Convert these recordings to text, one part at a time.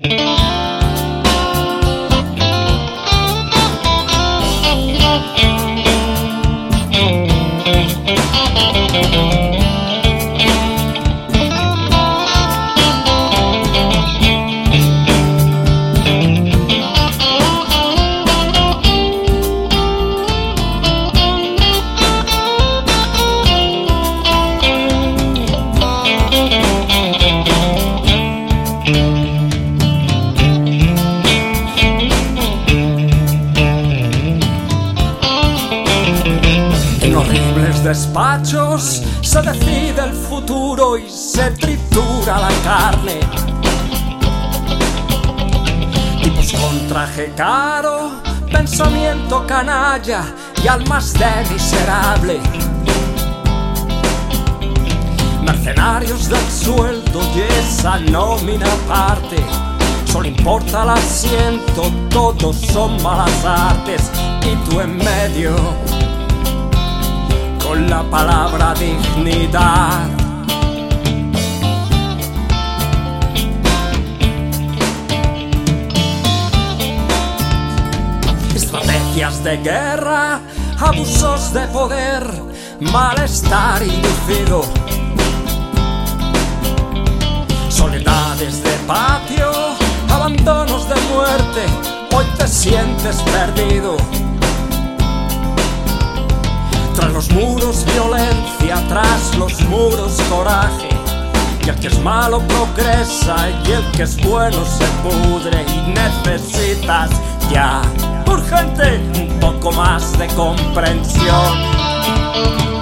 En se decide el futuro y se tritura la carne. Tipos con traje caro, pensamiento canalla y almas de miserable. Mercenarios del sueldo y esa nómina aparte. Solo importa el asiento, todos son malas artes y tú en medio con la palabra dignidad. Estrategias de guerra, abusos de poder, malestar inducido. Soledades de patio, abandonos de muerte, hoy te sientes perdido. Tras los muros violencia, tras los muros coraje. Y el que es malo progresa y el que es bueno se pudre y necesitas ya urgente un poco más de comprensión.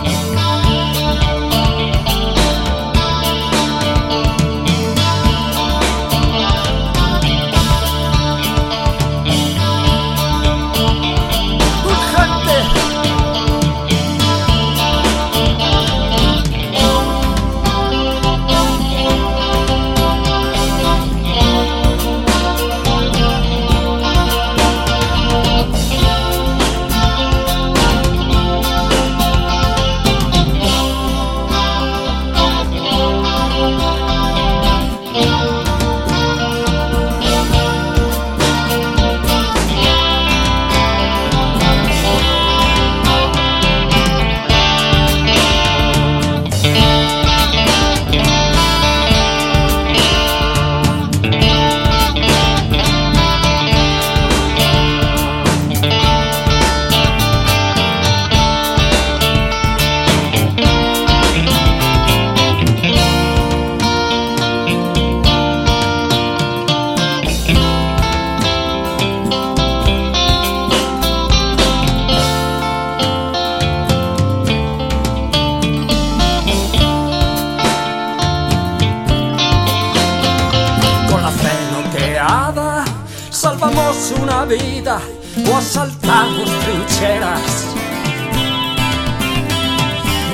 Una vida o asaltamos trincheras.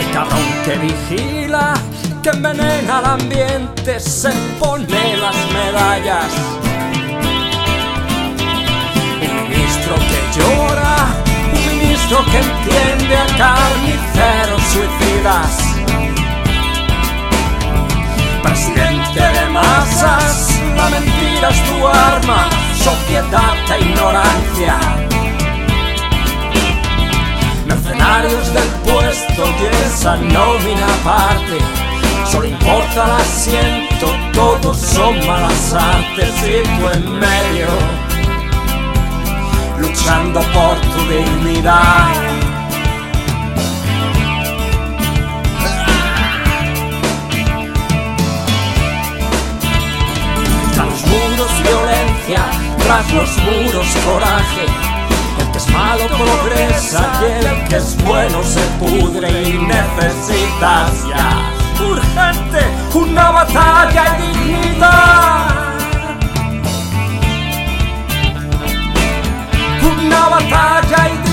El cabrón que vigila, que envenena el ambiente, se pone las medallas. Un ministro que llora, un ministro que entiende a carniceros suicidas. Presidente de masas, la mentira es tu arma, sociedad e ignorancia. Mercenarios del puesto y esa nómina aparte, solo importa el asiento, todos son malas artes y tú en medio, luchando por tu dignidad. Los muros coraje. El que es malo progresa y el que es bueno se pudre y necesitas ya urgente una batalla y dignidad. Una batalla y dignidad.